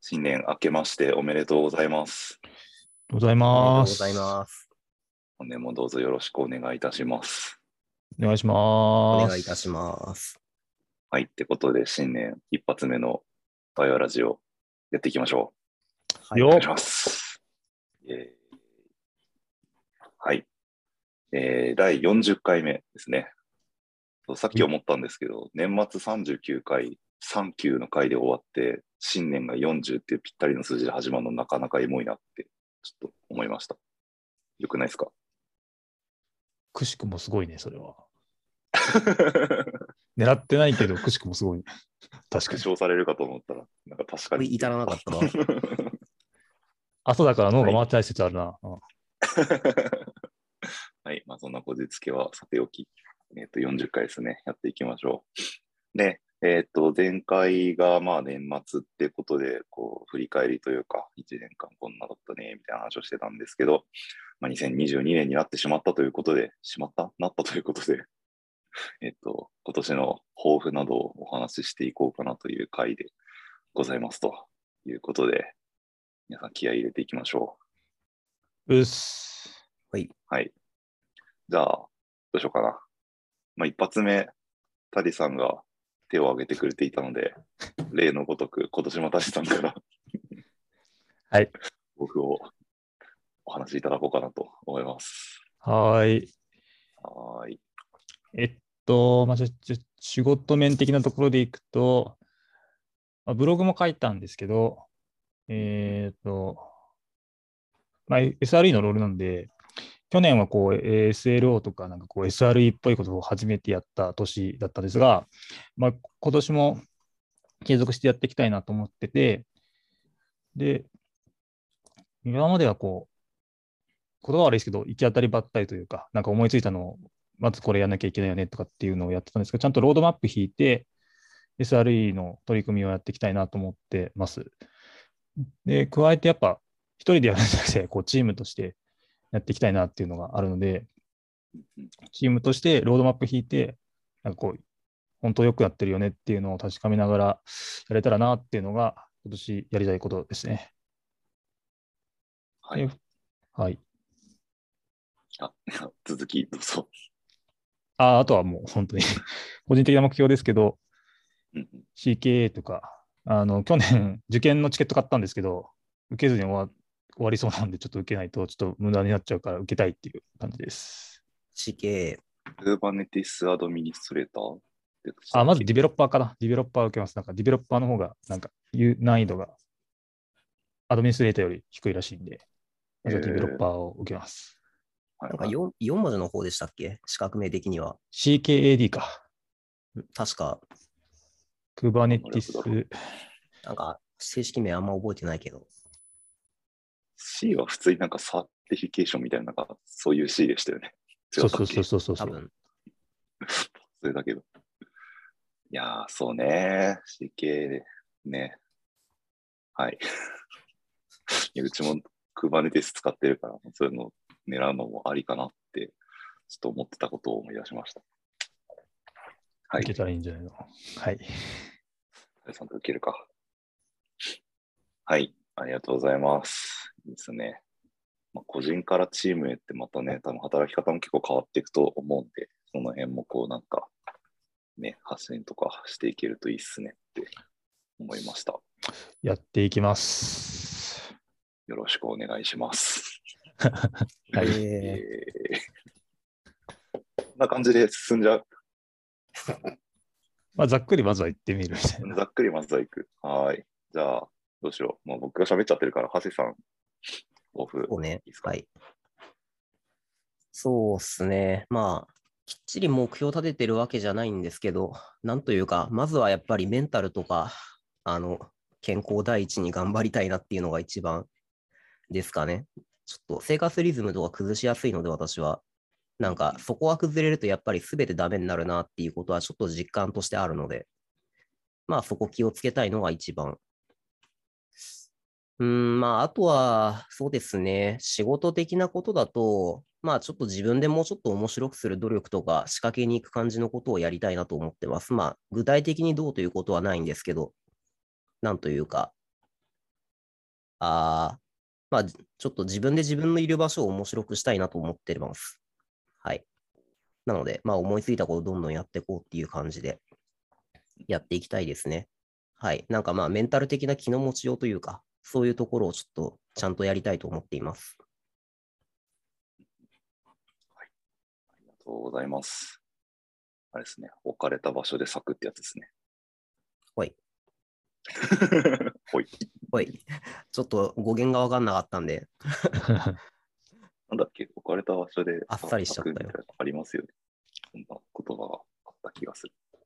新年明けましておめでとうございます。ございありがとうます。ございます。本年もどうぞよろしくお願いいたします。お願いしおます。願いいたします。はい。ってことで、新年一発目のバイオラジオやっていきましょう。よお願いします。えーはい。えー第40回目ですね。そうさっき思ったんですけど、年末39回、3級の回で終わって、新年が40っていうぴったりの数字で始まるのなかなかエモいなって、ちょっと思いました。よくないですか？くしくもすごいね、それは。狙ってないけど、くしくもすごいね。確かに。復唱されるかと思ったら、なんか確かに。至らなかったな。朝だから脳が回ってない説あるな。うん はい。まあ、そんなこじつけはさておき、えっ、と、40回ですね。やっていきましょう。で、えっ、と、前回がまあ年末ってことで、こう、振り返りというか、1年間こんなだったね、みたいな話をしてたんですけど、まあ、2022年になってしまったということで、しまった？なったということで、えっ、と、今年の抱負などをお話ししていこうかなという回でございますということで、皆さん気合い入れていきましょう。うっす。はい。じゃあ、どうしようかな。まあ、一発目、タリさんが手を挙げてくれていたので、例のごとく、今年もタリさんから、はい。僕をお話しいただこうかなと思います。はーい。はーい。えっと、まあ、じゃ仕事面的なところでいくと、まあ、ブログも書いたんですけど、えーっと、まあ、SRE のロールなんで、去年はこう SLO とかなんかこう SRE っぽいことを初めてやった年だったんですが、まあ、今年も継続してやっていきたいなと思ってて、で、今まではこう、言葉悪いですけど、行き当たりばったりというか、なんか思いついたのを、まずこれやんなきゃいけないよねとかっていうのをやってたんですけど、ちゃんとロードマップ引いて、SRE の取り組みをやっていきたいなと思ってます。で、加えてやっぱ、一人でやるんじゃなくて、こう、チームとしてやっていきたいなっていうのがあるので、チームとしてロードマップ引いて、なんかこう、本当よくやってるよねっていうのを確かめながらやれたらなっていうのが、今年やりたいことですね。はい。ではい。あ、続き、どうぞ。ああとはもう本当に 個人的な目標ですけど、うんうん CKA とか、あの、去年受験のチケット買ったんですけど、受けずに終わ終わりそうなんで、ちょっと受けないと、ちょっと無駄になっちゃうから、受けたいっていう感じです。CK、Kubernetes アドミニストレーターってあ、まずディベロッパーかな。ディベロッパー受けます。なんか、ディベロッパーの方が、なんか、ゆ難易度が、アドミニストレーターより低いらしいんで、まずはディベロッパーを受けます。はいなんか 4, 4文字の方でしたっけ？資格名的には。CKAD か。確か、Kubernetes、なんか正式名あんま覚えてないけど。C は普通になんか certification みたいな、なんかそういう C でしたよね。そうそうそうそうそう。そ多分。れだけど。いやー、そうね。CK で、ね。はい。いやうちも Kubernetes 使ってるから、そういうのを狙うのもありかなって、ちょっと思ってたことを思い出しました。はい。受けたらいいんじゃないの？はい。さんと受けるか。はい。ありがとうございます。ですね。まあ、個人からチームへってまたね、多分働き方も結構変わっていくと思うんで、その辺もこうなんか、ね、発信とかしていけるといいっすねって思いました。やっていきます。よろしくお願いします。はい。ええーこんな感じで進んじゃう？まあ、ざっくりまずは行ってみるみたいな。ざっくりまずは行く。はーい。じゃあ、どうしよう。もう僕が喋っちゃってるから、長谷さん、オフ。そうねはい。そうっすね。まあ、きっちり目標立ててるわけじゃないんですけど、なんというか、まずはやっぱりメンタルとか、あの、健康第一に頑張りたいなっていうのが一番ですかね。ちょっと生活リズムとか崩しやすいので、私は。なんか、そこが崩れるとやっぱり全てダメになるなっていうことはちょっと実感としてあるので、まあそこ気をつけたいのが一番うん、まあ、あとは、そうですね、仕事的なことだと、まあ、ちょっと自分でもうちょっと面白くする努力とか、仕掛けに行く感じのことをやりたいなと思ってます。まあ、具体的にどうということはないんですけど、なんというか、あーまあ、ちょっと自分で自分のいる場所を面白くしたいなと思ってます。はい。なので、まあ、思いついたことをどんどんやっていこうっていう感じでやっていきたいですね。はい。なんかまあ、メンタル的な気の持ちようというか、そういうところをちょっとちゃんとやりたいと思っています。ありがとうございます。あれですね、置かれた場所で咲くってやつですね。ほい。ほい。ほい。ちょっと語源がわかんなかったんで、なんだっけ、置かれた場所であっさりしちゃったよありますよね。そんな言葉があった気がする。い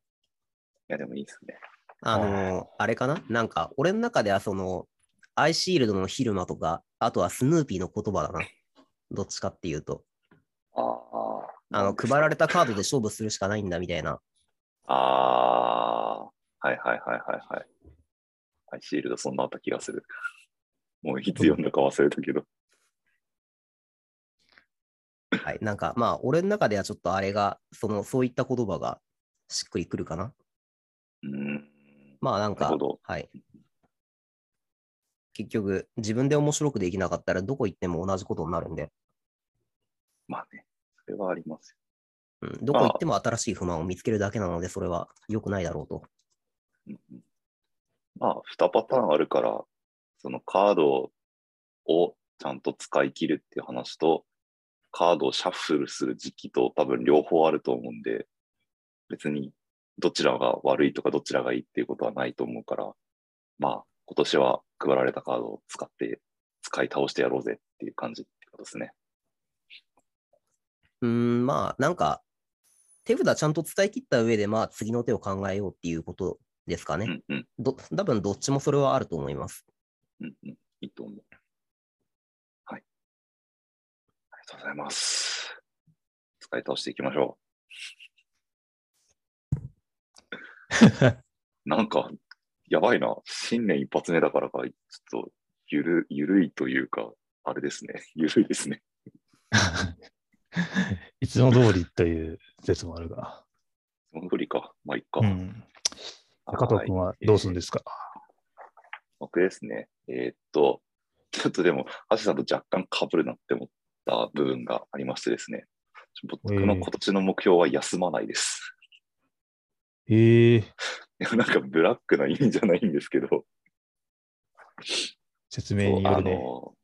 や、でもいいですね。あのーあれかな？なんか、俺の中ではその、アイシールドの昼間とか、あとはスヌーピーの言葉だな。どっちかっていうと。ああ。あの、配られたカードで勝負するしかないんだみたいな。ああ。はいはいはいはいはい。アイシールドそんなあった気がする。もういつ読んだか忘れたけど。はい。なんか、まあ、俺の中ではちょっとあれが、その、そういった言葉がしっくりくるかな。うーん。まあ、なんかはい。結局、自分で面白くできなかったら、どこ行っても同じことになるんで、まあね、それはありますうん、どこ行っても新しい不満を見つけるだけなので、それは良くないだろうと。よ。うんうんまあ、2パターンあるから、そのカードをちゃんと使い切るっていう話と、カードをシャッフルする時期と多分両方あると思うんで、別にどちらが悪いとかどちらがいいっていうことはないと思うから、まあ、今年は配られたカードを使って、使い倒してやろうぜっていう感じってことですね。うーん、まあ、なんか、手札ちゃんと使い切った上で、まあ、次の手を考えようっていうことですかね。うんうん、ど多分どっちもそれはあると思います。うんうん、いいと思う。はい。ありがとうございます。使い倒していきましょう。なんか、やばいな。新年一発目だからか、ちょっと、ゆる、ゆるいというか、あれですね。ゆるいですね。いつも通りという説もあるが。その通りか。まあ、いっか。うん、加藤君はどうするんですか、僕ですね。えーっと、ちょっとでも、橋さんと若干被るなって思った部分がありましてですね。僕の今年の目標は休まないです。ええー、いや なんかブラックな意味じゃないんですけど、説明によるね。あの、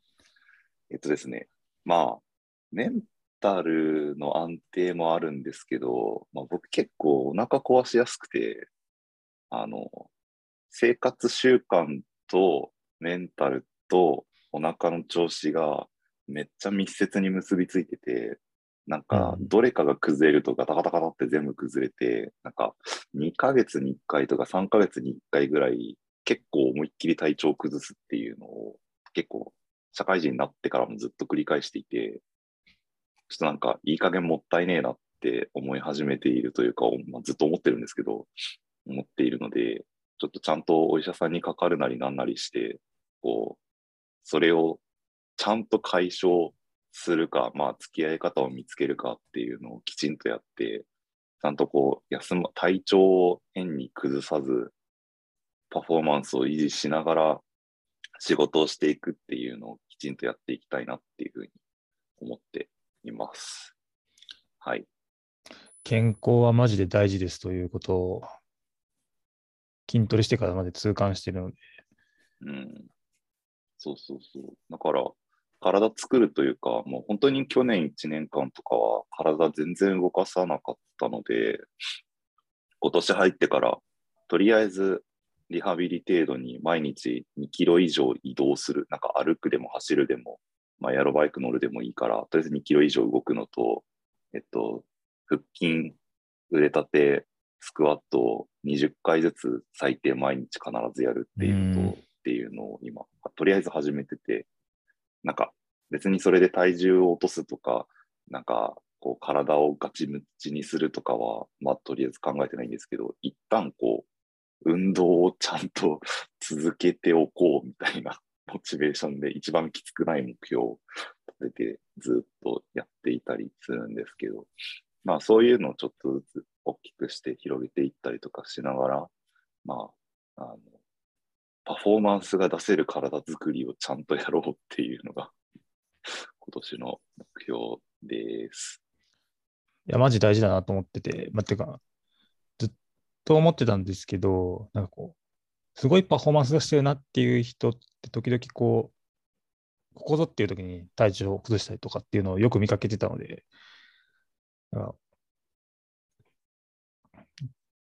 えっとですね、まあ、メンタルの安定もあるんですけど、まあ、僕結構お腹壊しやすくて、あの、生活習慣とメンタルとお腹の調子がめっちゃ密接に結びついてて、なんか、どれかが崩れるとガタガタガタって全部崩れて、なんか、2ヶ月に1回とか3ヶ月に1回ぐらい、結構思いっきり体調を崩すっていうのを、結構、社会人になってからもずっと繰り返していて、ちょっとなんか、いい加減もったいねえなって思い始めているというか、まあ、ずっと思ってるんですけど、思っているので、ちょっとちゃんとお医者さんにかかるなりなんなりして、こう、それをちゃんと解消するか、まあ、付き合い方を見つけるかっていうのをきちんとやって、ちゃんとこう、休ま、体調を変に崩さず、パフォーマンスを維持しながら仕事をしていくっていうのをきちんとやっていきたいなっていうふうに思っています。はい。健康はマジで大事ですということを筋トレしてからまで痛感しているので。うん。そうそうそう。だから、体作るというか、もう本当に去年1年間とかは体全然動かさなかったので、今年入ってから、とりあえずリハビリ程度に毎日2キロ以上移動する。なんか歩くでも走るでも、まあ、エアロバイク乗るでもいいから、とりあえず2キロ以上動くのと、えっと、腹筋、腕立て、スクワットを20回ずつ最低毎日必ずやるっていうのと、っていうのを今、とりあえず始めてて、なんか別にそれで体重を落とすとか、なんかこう体をガチムチにするとかは、まあとりあえず考えてないんですけど、一旦こう、運動をちゃんと 続けておこうみたいなモチベーションで一番きつくない目標を立ててずっとやっていたりするんですけど、まあそういうのをちょっとずつ大きくして広げていったりとかしながら、まあ、あの、パフォーマンスが出せる体作りをちゃんとやろうっていうのが 今年の目標です。いや、マジ大事だなと思ってて、まあ、てか、ずっと思ってたんですけど、なんかこう、すごいパフォーマンスがしてるなっていう人って時々こう、ここぞっていう時に体調を崩したりとかっていうのをよく見かけてたので、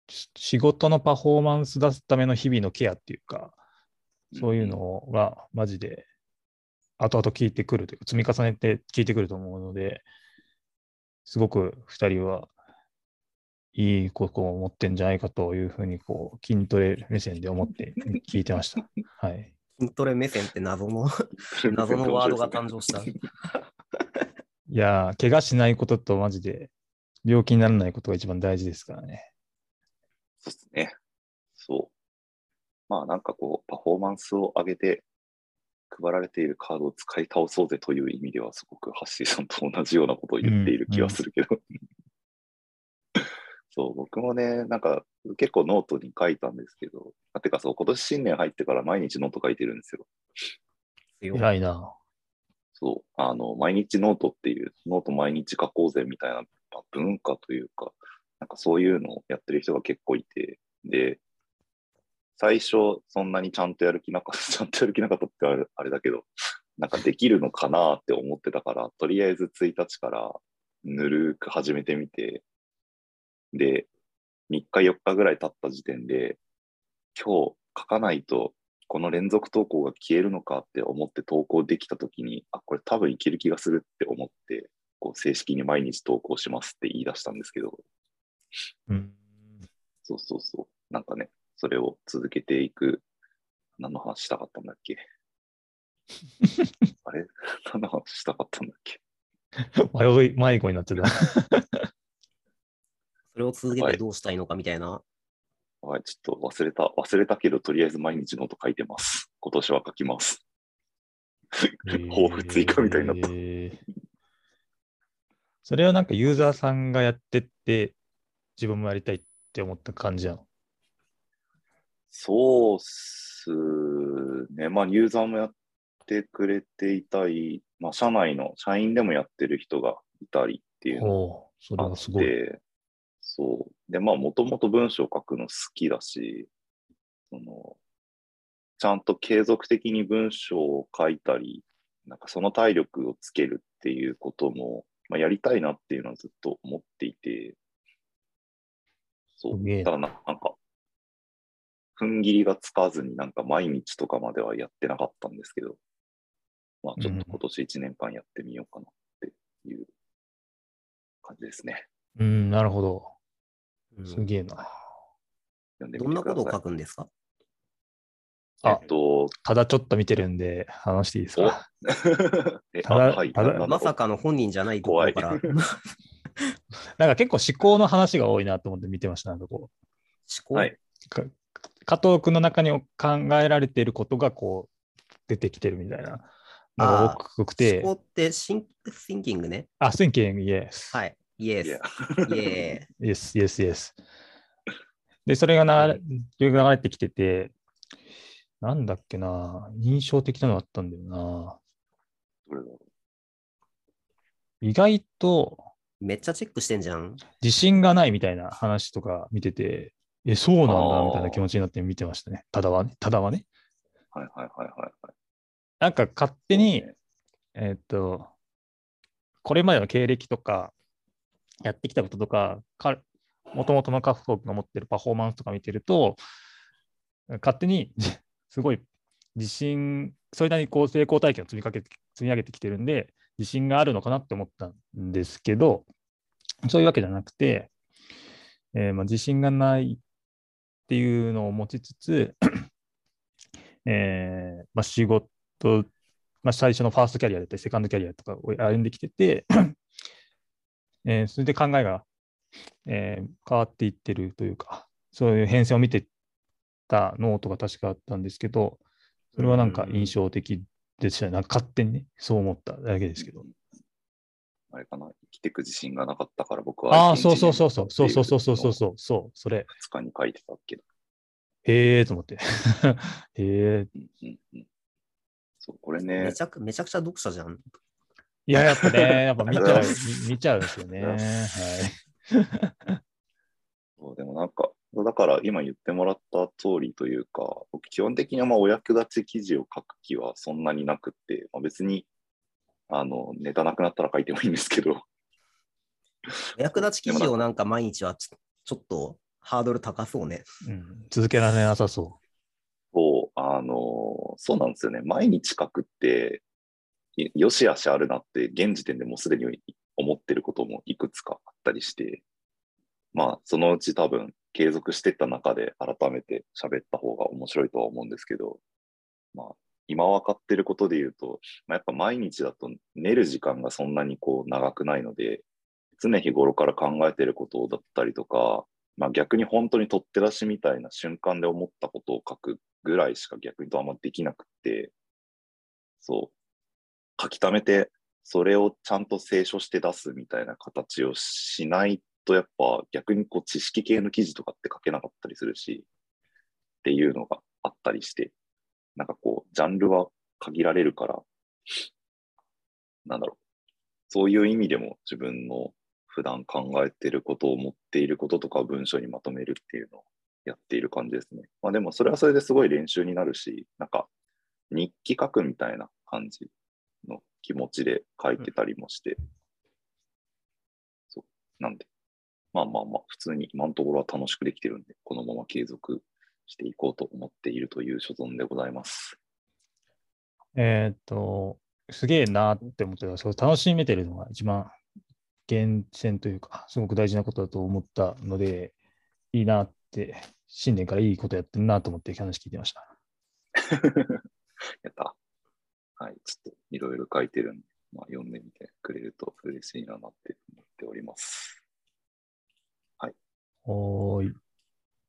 仕事のパフォーマンス出すための日々のケアっていうか、そういうのがマジで後々効いてくるというか、積み重ねて効いてくると思うので、すごく2人はいいことを持ってんじゃないかというふうにこう筋トレ目線で思って聞いてました。はい。筋トレ目線って謎の 謎のワードが誕生した。いやー、怪我しないこととマジで病気にならないことが一番大事ですからね。そうですね。そう。まあなんかこう、パフォーマンスを上げて配られているカードを使い倒そうぜという意味では、すごくハッシーさんと同じようなことを言っている気はするけど。そう、僕もね、なんか結構ノートに書いたんですけど、あてかそう、今年新年入ってから毎日ノート書いてるんですよ。偉いな。そう、あの、毎日ノートっていう、ノート毎日書こうぜみたいなまあ文化というか、なんかそういうのをやってる人が結構いて、で、最初そんなにちゃんとやる気なかった、ちゃんとやる気なかったってあれだけど、なんかできるのかなって思ってたから、とりあえず1日からぬるく始めてみて、で、3日4日ぐらい経った時点で、今日書かないとこの連続投稿が消えるのかって思って投稿できたときに、あ、これ多分いける気がするって思って、こう正式に毎日投稿しますって言い出したんですけど、うん。そうそうそう。なんかね、それを続けていく。何の話したかったんだっけ？あれ？何の話したかったんだっけ？迷い、迷子になってた。それを続けてどうしたいのかみたいな。はい、ちょっと忘れた、忘れたけど、とりあえず毎日ノート書いてます。今年は書きます。抱負追加みたいになった。えーそれはなんかユーザーさんがやってって、自分もやりたいって思った感じなの？そうっすね。まあ、ユーザーもやってくれていたり、まあ、社内の社員でもやってる人がいたりっていうのがあっはすごい。て、そう。で、まあ、もともと文章を書くの好きだし、その、ちゃんと継続的に文章を書いたり、なんかその体力をつけるっていうことも、まあ、やりたいなっていうのはずっと思っていて、そう。だな、なんか、踏ん切りがつかずになんか毎日とかまではやってなかったんですけど、まあちょっと今年1年間やってみようかなっていう感じですね。うん、なるほど。うんすげえな。読んでどんな。ことを書くんですか？あえっと、ただちょっと見てるんで、話していいですか？はいまさかの本人じゃないところから思 なんか結構思考の話が多いなと思って見てました。なんかこ考、はい。加藤君の中に考えられていることがこう出てきてるみたいなのが多くて、思考ってシンシンキングね。あ、スインキング、イエス。はい。イエス。イエイエス、イエス、イエス。で、それが流れ流れてきてて、なんだっけな、印象的なのあったんだよな。意外とー。めっちゃチェックしてんじゃん。自信がないみたいな話とか見てて、え、そうなんだみたいな気持ちになって見てましたね。ただはね。ただはね。うはいはいはいはいはい。なんか勝手に、ねえーっと、これまでの経歴とか、やってきたこととか、かもともとのカフトが持ってるパフォーマンスとか見てると、勝手に すごい自信、それなりにこう成功体験を積みかけて積み上げてきてるんで、自信があるのかなって思ったんですけど、そういうわけじゃなくて、えーまあ、自信がないっていうのを持ちつつ、えーまあ、仕事、まあ、最初のファーストキャリアだったり、セカンドキャリアとかを歩んできてて、えーそれで考えが、えー変わっていってるというか、そういう変遷を見てたノートが確かあったんですけど、それはなんか印象的でしたね。なんか勝手にね、そう思っただけですけど。あれかな、生きていく自信がなかったから僕は。ああ、そうそうそうそう、そうそうそうそうそうそう、そう、それ。2日に書いてたけど。へえと思って。へえ。うんうんうんそう、これねめち、ゃくめちゃくちゃ読者じゃん。いや、やっぱね、やっぱ見ちゃう、見見ちゃうんですよね。はい。そうでもなんか、だから今言ってもらった通りというか、僕基本的にはまあお役立ち記事を書く気はそんなになくって、まあ、別にあのネタなくなったら書いてもいいんですけど、お役立ち記事をなんか毎日はちょちょっとハードル高そうね。うん、続けられなさそそう、あのそうなんですよね。毎日書くって、いよしあしあるなって、現時点でもうすでに思ってることもいくつかあったりして、まあ、そのうち多分継続していった中で改めて喋った方が面白いとは思うんですけど、まあ、今分かってることで言うと、まあ、やっぱ毎日だと寝る時間がそんなにこう長くないので、常日頃から考えてることだったりとか、まあ、逆に本当に取って出しみたいな瞬間で思ったことを書くぐらいしか逆にとあんまできなくて、そう、書き溜めて、それをちゃんと清書して出すみたいな形をしないと、やっぱ逆にこう知識系の記事とかって書けなかったりするし、っていうのがあったりして、なんかこう、ジャンルは限られるから、なんだろう、そういう意味でも自分の普段考えてることを思っていることとかを文章にまとめるっていうのをやっている感じですね。まあでもそれはそれですごい練習になるし、なんか日記書くみたいな感じの気持ちで書いてたりもして、そう、なんで、まあまあまあ、普通に今のところは楽しくできてるんで、このまま継続していこうと思っているという所存でございます。う。えーっと、すげえなって思ってたそう楽しめてるのが一番源泉というか、すごく大事なことだと思ったので、いいなって、新年からいいことやってるなと思って話聞いてました。やった。はい、ちょっといろいろ書いてるんで、まあ、読んでみてくれると嬉しいななって思っております。おーい。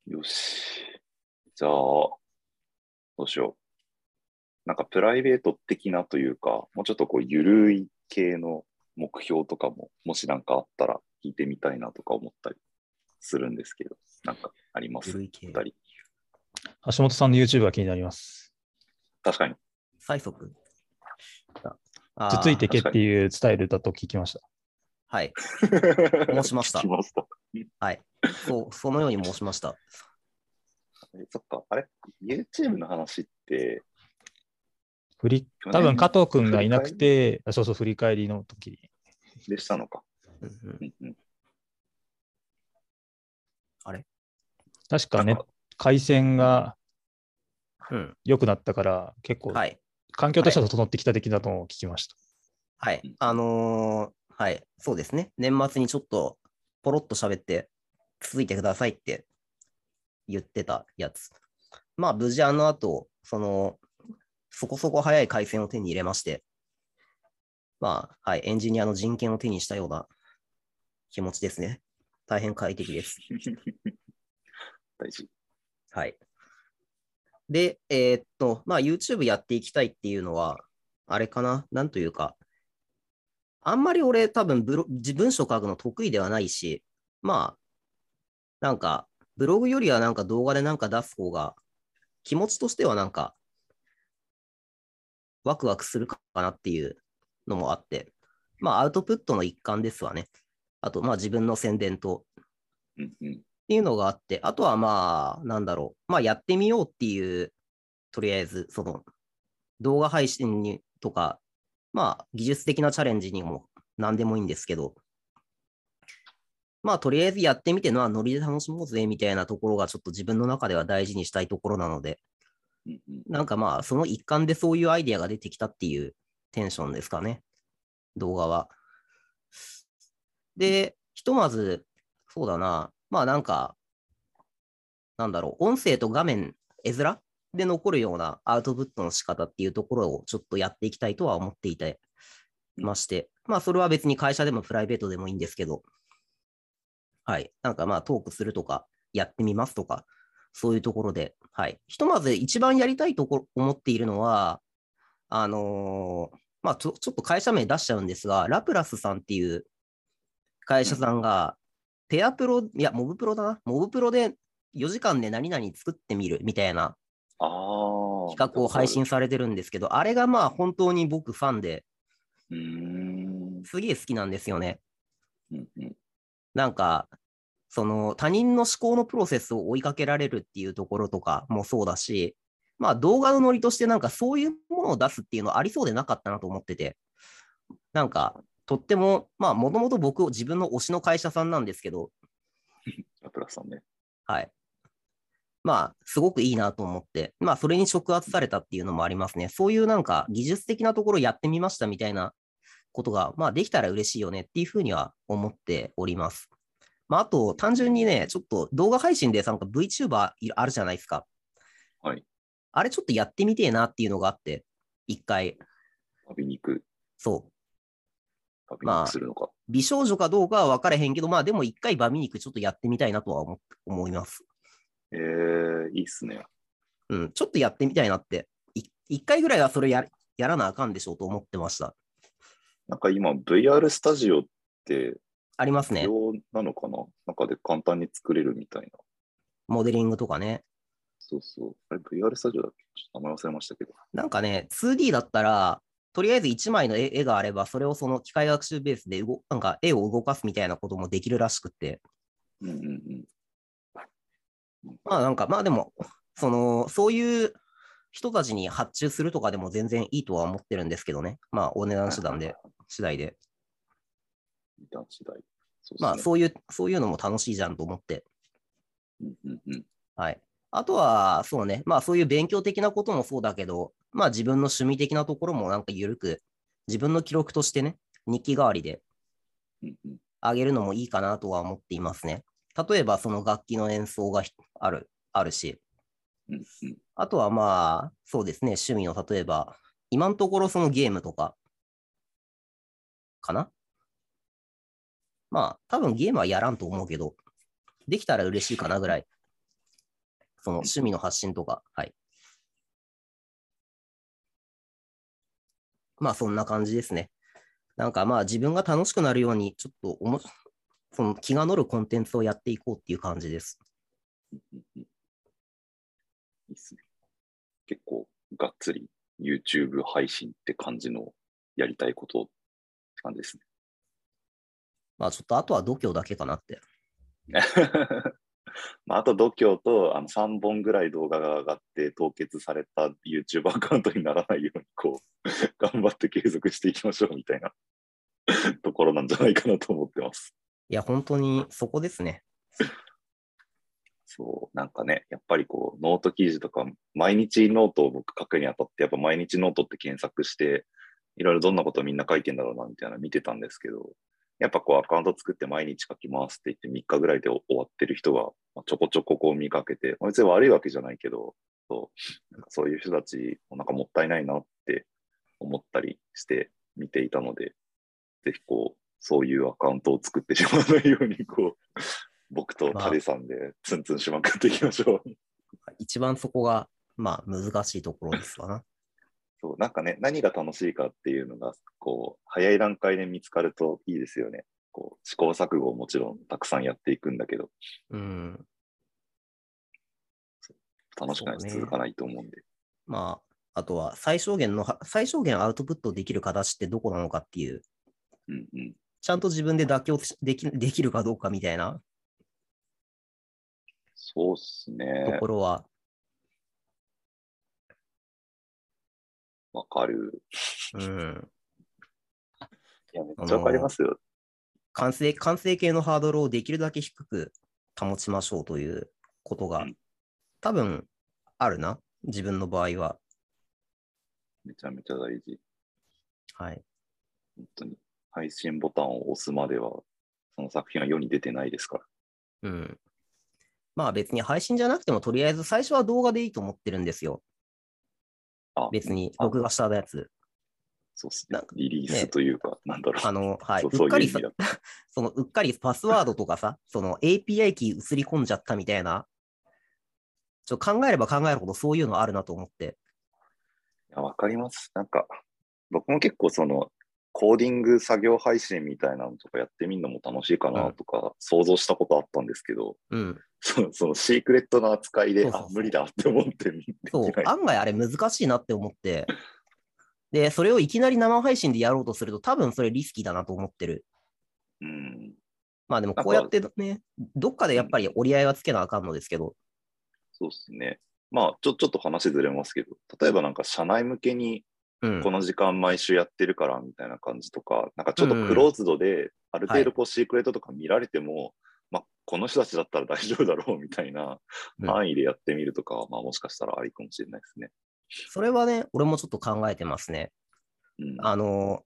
よし。じゃあ、どうしよう。なんかプライベート的なというか、もうちょっとこう、ゆるい系の目標とかも、もしなんかあったら聞いてみたいなとか思ったりするんですけど、なんかあります？ゆるい系二。人。橋本さんの YouTube が気になります。確かに。最速あつついてけっていうスタイルだと聞きました。はい。申しました聞きました。はい。そう、そのように申しました。えそっか、あれ ?YouTube の話って、振り、多分加藤くんがいなくて、あそうそう、振り返りの時でしたのか？うんうんうんうん確かね回線がうん。良くなったから、結構、はい。環境としては整ってきた的なのを聞きました。はい。あのーはい。そうですね。年末にちょっと、ポロッと喋って、続いてくださいって言ってたやつ。まあ、無事あの後、その、そこそこ早い回線を手に入れまして、まあ、はい。エンジニアの人権を手にしたような気持ちですね。大変快適です。大事。はい。で、えーっと、まあ、YouTube やっていきたいっていうのは、あれかな？なんというか、あんまり俺多分ブロ自文章書くの得意ではないし、まあ、なんか、ブログよりはなんか動画でなんか出す方が、気持ちとしてはなんか、ワクワクするかなっていうのもあって、まあ、アウトプットの一環ですわね。あと、まあ、自分の宣伝と。うんうん。っていうのがあって、あとはまあ、なんだろう、まあやってみようっていう、とりあえず、その、動画配信にとか、まあ、技術的なチャレンジにも何でもいいんですけど、まあ、とりあえずやってみてのはノリで楽しもうぜみたいなところがちょっと自分の中では大事にしたいところなので、なんかまあ、その一環でそういうアイデアが出てきたっていうテンションですかね、動画は。で、ひとまず、そうだな、まあなんか、なんだろう、音声と画面、絵面で残るようなアウトプットの仕方っていうところをちょっとやっていきたいとは思っていてまして、まあそれは別に会社でもプライベートでもいいんですけど、はい、なんかまあトークするとか、やってみますとか、そういうところで、はい。ひとまず一番やりたいところ思っているのは、あのーまあちょちょっと会社名出しちゃうんですが、ラプラスさんっていう会社さんが、ペアプロ、いや、モブプロだな。モブプロで4時間で何々作ってみるみたいな。企画を配信されてるんですけど、あれがまあ本当に僕ファンで。すげえ好きなんですよね。なんか、その他人の思考のプロセスを追いかけられるっていうところとかもそうだし、まあ動画のノリとしてなんかそういうものを出すっていうのはありそうでなかったなと思ってて、なんかとっても、まあもともと僕自分の推しの会社さんなんですけど、ラプラスさんね。はい。まあ、すごくいいなと思って、まあ、それに触発されたっていうのもありますね。そういうなんか技術的なところやってみましたみたいなことが、まあ、できたら嬉しいよねっていうふうには思っております。まあ、あと、単純にね、ちょっと動画配信でなんか VTuber いあるじゃないですか。はい。あれちょっとやってみてえなっていうのがあって、一回、食べに行く。そう。食べに行くするのか。美少女かどうかは分からへんけど、まあでも一回バミ肉ちょっとやってみたいなとは思思います。えー、いいっすね。うん、ちょっとやってみたいなって。い一回ぐらいはそれややらなあかんでしょうと思ってました。なんか今 VR スタジオってありますね。用なのかな？なんかで簡単に作れるみたいな。モデリングとかね。そうそう。あれ VR スタジオだっけ？ちょっと名前忘れましたけど。なんかね、2D だったら、とりあえず1枚の絵絵があれば、それをその機械学習ベースで動なんか絵を動かすみたいなこともできるらしくって。うんうんうん。まあなんか、まあでも、その、そういう人たちに発注するとかでも全然いいとは思ってるんですけどね。まあお値段手段で、次第で。値段次第。まあそういう、そういうのも楽しいじゃんと思って。うんうんうん。はい。あとは、そうね、まあそういう勉強的なこともそうだけど、まあ自分の趣味的なところもなんか緩く、自分の記録としてね、日記代わりであげるのもいいかなとは思っていますね。例えばその楽器の演奏がひある、あるし、あとはまあ、そうですね、趣味の例えば、今のところそのゲームとか、かな？まあ、多分ゲームはやらんと思うけど、できたら嬉しいかなぐらい。その趣味の発信とか、はい。まあ、そんな感じですね。なんかまあ、自分が楽しくなるように、ちょっとおも、その気が乗るコンテンツをやっていこうっていう感じです。うんうんいいっすね。結構がっつり YouTube 配信って感じのやりたいことって感じですね。まあ、ちょっとあとは度胸だけかなって。まあ、あと度胸とあの3本ぐらい動画が上がって凍結された YouTube アカウントにならないようにこう頑張って継続していきましょうみたいな ところなんじゃないかなと思ってます。いや、本当にそこですね。そう、なんかね、やっぱりこう、ノート記事とか、毎日ノートを僕書くにあたって、やっぱ毎日ノートって検索して、いろいろどんなことをみんな書いてんだろうな、みたいなの見てたんですけど、やっぱこう、アカウント作って毎日書きますって言って3日ぐらいで終わってる人が、まちょこちょここう見かけて、別に悪いわけじゃないけど、そうなんかそういう人たちもなんかもったいないなって思ったりして見ていたので、ぜひこう、そういうアカウントを作ってしまわないように、こう、僕とタレさんでツンツンしまくっていきましょう。一番そこが、まあ、難しいところですわな。そう、なんかね、何が楽しいかっていうのが、こう、早い段階で見つかるといいですよね。こう、試行錯誤をもちろんたくさんやっていくんだけど、うん。楽しくないと続かないと思うんで。まあ、あとは最小限のは、最小限アウトプットできる形ってどこなのかっていう、うんうん。ちゃんと自分で妥協しできできるかどうかみたいなそうっすとねこ。ろは、わかる。うん。いや、めっちゃわかりますよ。完成、完成形のハードルをできるだけ低く保ちましょうということがうん、多分あるな、自分の場合は。めちゃめちゃ大事。はい。本当に。配信ボタンを押すまでは、その作品は世に出てないですから。うん。まあ別に配信じゃなくても、とりあえず最初は動画でいいと思ってるんですよ。あ別に、あ録画したやつ。そうっすねなんか。リリースというか、なんだろう。あの、はい。そうっかりさ そのうっかりパスワードとかさ、その API キー移り込んじゃったみたいな、ちょ考えれば考えるほどそういうのあるなと思って。いやわかります。なんか、僕も結構その、コーディング作業配信みたいなのとかやってみるのも楽しいかなとか想像したことあったんですけど、うん。そのそのシークレットの扱いで、あ、無理だって思ってそう案外あれ難しいなって思って。で、それをいきなり生配信でやろうとすると、多分それリスキーだなと思ってる。うん。まあでもこうやってね、どっかでやっぱり折り合いはつけなあかんのですけど、そうですね。まあ、ちょ、ちょっと話ずれますけど、例えばなんか社内向けにうんこ。の時間毎週やってるからみたいな感じとか、なんかちょっとクローズドで、ある程度こうシークレットとか見られても、まあ、この人たちだったら大丈夫だろうみたいなうん範囲でやってみるとかは、まあもしかしたらありかもしれないですね。それはね、俺もちょっと考えてますね。うん、あの、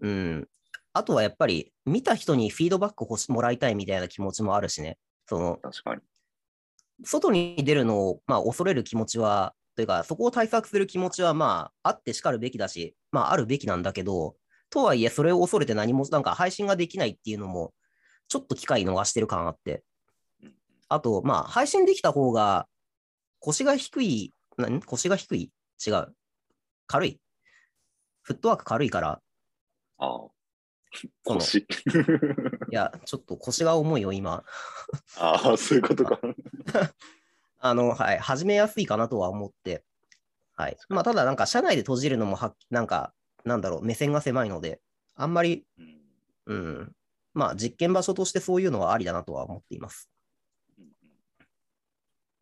うん。あとはやっぱり、見た人にフィードバック欲しもらいたいみたいな気持ちもあるしね。その、確かに。外に出るのを、まあ、恐れる気持ちは、というか、そこを対策する気持ちは、まあ、あってしかるべきだし、まあ、あるべきなんだけど、とはいえ、それを恐れて何も、なんか配信ができないっていうのも、ちょっと機会逃してる感あって。あと、まあ、配信できた方が、腰が低い、何腰が低い？違う。軽い。フットワーク軽いから、ああ。腰。いや、ちょっと腰が重いよ、今。ああ、そういうことか。あの、はい、始めやすいかなとは思って。はい。まあ、ただ、なんか、社内で閉じるのもは、なんか、なんだろう、目線が狭いので、あんまり、うんうん、まあ、実験場所としてそういうのはありだなとは思っています。うんうん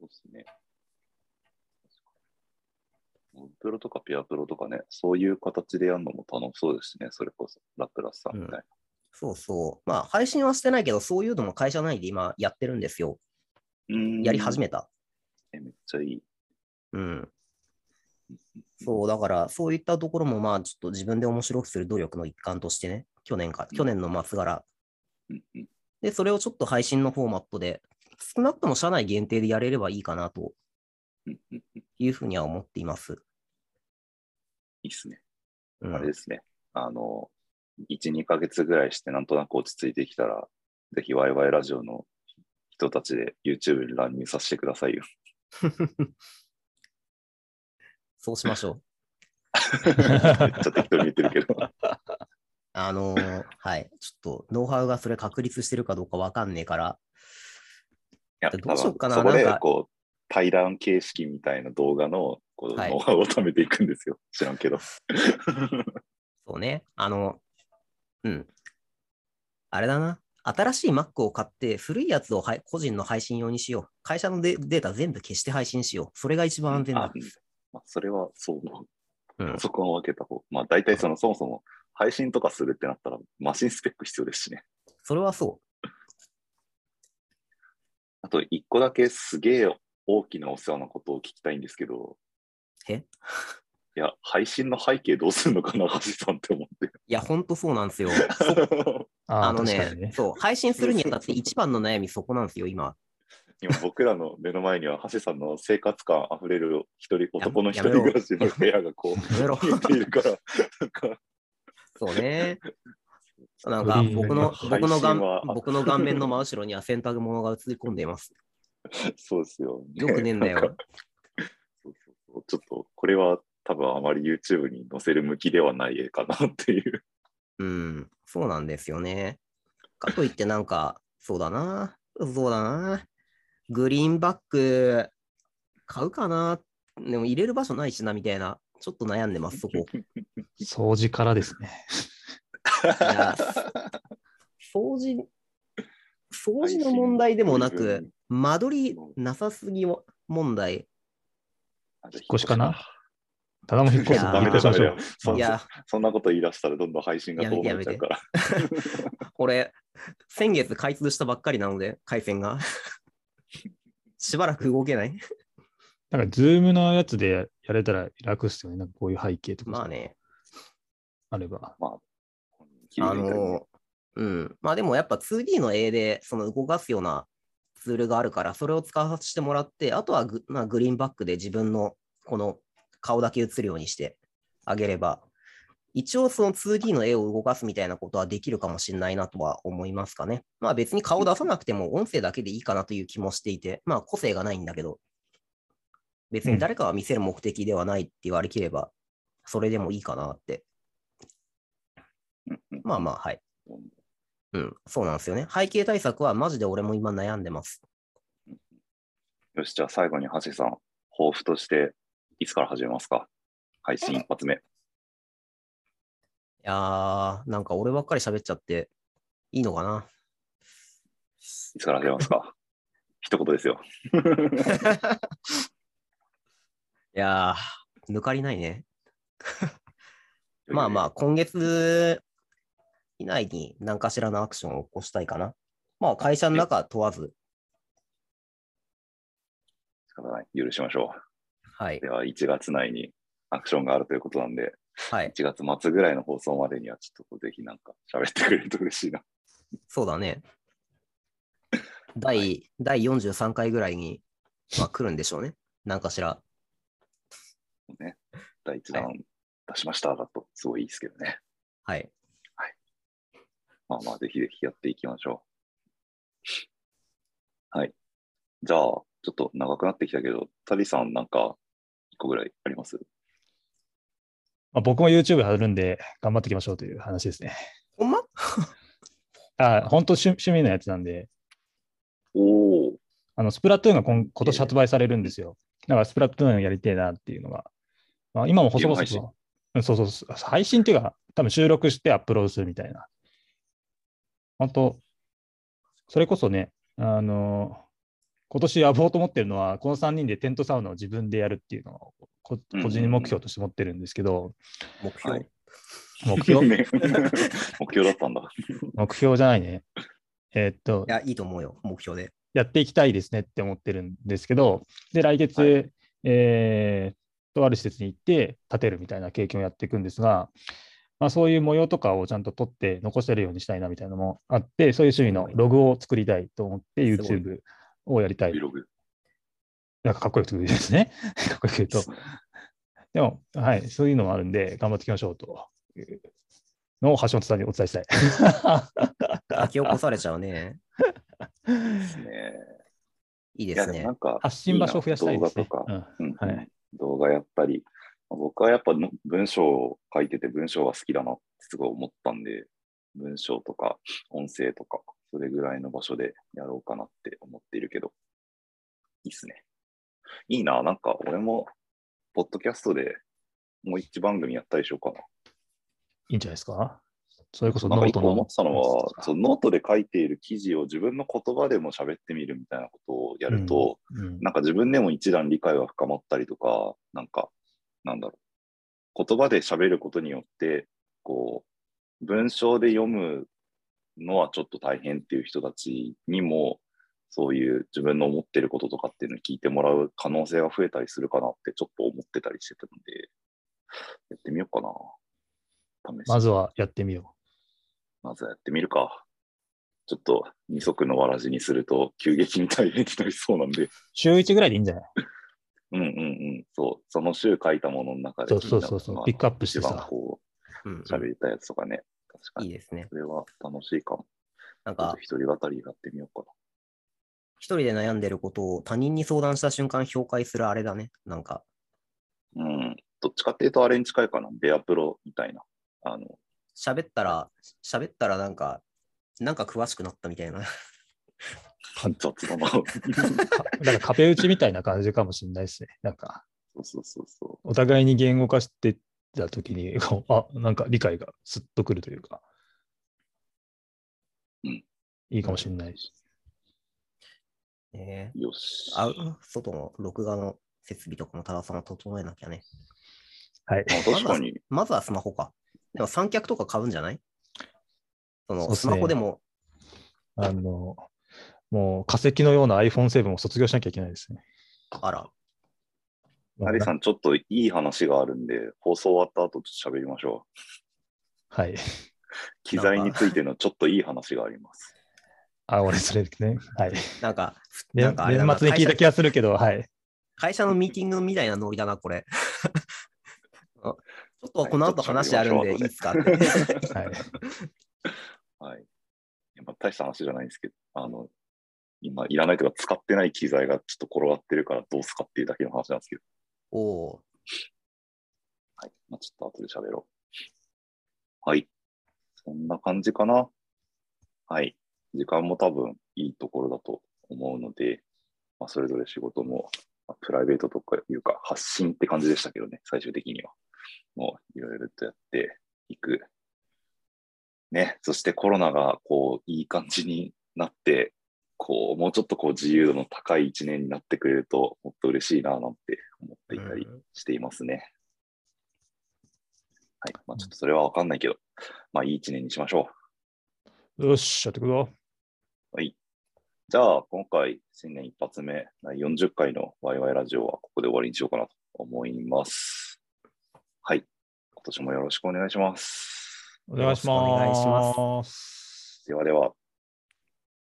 そうですね。プロとかピアプロとかね、そういう形でやるのも楽しそうですね、それこそ、ラプラスさんみたいな。そうそう。まあ、配信はしてないけど、そういうのも会社内で今やってるんですよ。うんやり始めた。えめっちゃいい。うん。そう、だから、そういったところも、まあ、ちょっと自分で面白くする努力の一環としてね、去年か、去年の末から。で、それをちょっと配信のフォーマットで、少なくとも社内限定でやれればいいかなとうんうんうんいうふうには思っています。いいっすね。うんあれですね。あの、1、2ヶ月ぐらいしてなんとなく落ち着いてきたら、ぜひワイワイラジオの人たちで YouTube に乱入させてくださいよ。そうしましょう。めっちゃ適当に言ってるけど。あのーはい。ちょっと、ノウハウがそれ確立してるかどうかわかんねえから、どうしようかなそこでこう対談形式みたいな動画のこう、はいノウハウを貯めていくんですよ。知らんけど。そうね。あの、うん。あれだな。新しい Mac を買って、古いやつをはい個人の配信用にしよう。会社のデデータ全部消して配信しよう。それが一番安全だあ。まあ、それはそう思う。うん、そこは分けた方。まあ大体そのそもそも配信とかするってなったらマシンスペック必要ですしね。それはそあと一個だけすげえ大きなお世話なことを聞きたいんですけど、う。え？いや、配信の背景どうするのかな、橋さんって思って。いや、ほんとそうなんですよ。ああのねね。そう、配信するにあたって一番の悩みそこなんですよ、今。今僕らの目の前には橋さんの生活感あふれる一人男の一人暮らしの部屋がこう。見えているから、なんか、そうね。なんか僕の僕の顔は僕の顔面の真後ろには洗濯物が映り込んでいます。そうですよ、よくねえんだよ。そうそうそうちょっとこれは多分あまり YouTube に載せる向きではない絵かなっていう。うん、そうなんですよね。かといってなんか、そうだな、そうだな。グリーンバック買うかな。でも入れる場所ないしな、みたいな。ちょっと悩んでます、そこ。掃除からですね。いや、掃除、掃除の問題でもなく、間取りなさすぎ問題。引っ越しかな？ただも引っ越すいやーダメいや、そんなこと言い出したらどんどん配信が遠のいちゃうから。俺、先月開通したばっかりなので、回線が。しばらく動けない。なんか、ズームのやつでやれたら楽っすよね。なんかこういう背景とかまあね。あれば。あの、うん。まあでもやっぱ 2D の絵でその動かすようなツールがあるから、それを使わせてもらって、あとはグ,、まあ、グリーンバックで自分のこの顔だけ映るようにしてあげれば、一応その 2D の絵を動かすみたいなことはできるかもしれないなとは思いますかね。まあ別に顔出さなくても音声だけでいいかなという気もしていて、まあ個性がないんだけど、別に誰かが見せる目的ではないって言われきれば、それでもいいかなってまあまあ、はい。うん、そうなんですよね。背景対策はマジで俺も今悩んでます。よし、じゃあ最後に橋さん、抱負として、いつから始めますか？配信一発目。いやー、なんか俺ばっかり喋っちゃっていいのかな？いつから始めますか？一言ですよ。いやー、抜かりないね。まあまあ、今月以内に何かしらのアクションを起こしたいかな。まあ、会社の中問わず。仕方ない。許しましょはい。う。では、1月内にアクションがあるということなんで、はい。1月末ぐらいの放送までには、ちょっとぜひなんか喋ってくれると嬉しいな。そうだね。第、第43回ぐらいに、まあ、来るんでしょうね。何かしら。ね、第1弾出しましただと、すごいいいですけどね。はい。まあまあ、ぜひぜひやっていきましょう。はい。じゃあ、ちょっと長くなってきたけど、タリさんなんか、1個ぐらいあります？まあ、僕も YouTube やるんで、頑張っていきましょうという話ですね。ほんま？あ、本当趣趣味のやつなんで、おお、あのスプラトゥーンが今今年発売されるんですよ。だからスプラトゥーンやりてえなっていうのが。まあ、今も細々と。うんそうそうそう。配信っていうか、多分収録してアップロードするみたいな。本当それこそね、あの今年やろうと思ってるのは、この3人でテントサウナを自分でやるっていうのを個人目標として持ってるんですけど、目標？はい目標？ね 目標だったんだ。目標じゃないね。えーっとい、や、いいと思うよ、目標で。やっていきたいですねって思ってるんですけど、で、来月、はいえーとある施設に行って建てるみたいな経験をやっていくんですが、まあ、そういう模様とかをちゃんと撮って残せるようにしたいなみたいなのもあって、そういう趣味のログを作りたいと思って、YouTube をやりたい。なんかかっこよく言うですね。かっこよく言うと。でも、はい、そういうのもあるんで、頑張っていきましょうというのを橋本さんにお伝えしたい。書き起こされちゃうね。ですね。いや、いいですねなん。か、発信場所を増やしたいですね。動画とか、うんうんはい動画やったり、まあ僕はやっぱの文章を書いてて文章が好きだなってすごい思ったんで、文章とか音声とか、それぐらいの場所でやろうかなって思っているけど、いいっすね。いいな、なんか俺も、ポッドキャストでもう一番組やったりしようかな。いいんじゃないですか？それこそなんノートの。思ってたのは、そうノートで書いている記事を自分の言葉でも喋ってみるみたいなことをやると、うんなんか自分でも一段理解が深まったりとか、なんか、なんだろう。言葉で喋ることによって、こう、文章で読むのはちょっと大変っていう人たちにも、そういう自分の思ってることとかっていうのを聞いてもらう可能性が増えたりするかなってちょっと思ってたりしてたので、やってみようかな。試しまずはやってみよまずはやってみるか。ちょっと二足のわらじにすると急激に大変になりそうなんで、う。週1ぐらいでいいんじゃない？うんうんうん、そう、その週書いたものの中でそうそうそうそう。ピックアップしてさ。一番こうんう、喋りたいやつとかね、確かに、いいですね。それは楽しいかも。なんか一人語りやってみようか一人で悩んでることを他人に相談した瞬間評価するあれだね。なんか、な。うん、どっちかっていうとあれに近いかな、ベアプロみたいな。あの、喋ったら、喋ったらなんか、なんか詳しくなったみたいな。雑だな。かだから壁打ちみたいな感じかもしれないですね。なんか、そうそうそうそお互いに言語化してたときに、あ、なんか理解がすっとくるというか、うんいいかもしれないし。ねう。よし。あ外の録画の設備とかも多田さんは整えなきゃね。はい。まあ確かに、まずはスマホか。でも三脚とか買うんじゃない？そのねマホでも、あの、もう化石のような iPhone7 を卒業しなきゃいけないですね。あら、ハリさん、ちょっといい話があるんで、放送終わった後ちょっと喋りましょう。はい。機材についてのちょっといい話があります。あ、俺それね。はい。なんか、なん年か年末に聞いた気がするけど、はい。会社のミーティングみたいなノリだな、これ。あちょっとこの後話あるんでいいですか？って。はい。はい。やっぱ大した話じゃないんですけど、あの、今、いらないとか使ってない機材がちょっと転がってるからどうすかっていうだけの話なんですけど、おおはい。まあ、ちょっと後で喋ろう。はい。そんな感じかな。はい。時間も多分いいところだと思うので、まあ、それぞれ仕事も、まあプライベートとかいうか発信って感じでしたけどね、最終的には。もういろいろとやっていく。ね、そしてコロナがこういい感じになって、こうもうちょっとこう自由度の高い一年になってくれるともっと嬉しいななんて思っていたりうんしていますね。はい。まあちょっとそれはわかんないけど、まあいい一年にしましょう。よし、やってくぞ。はい。じゃあ、今回、新年一発目、第40回のワイワイラジオはここで終わりにしようかなと思います。はい。今年もよろしくお願いします。お願いしよろしくお願いしま。ますではでは。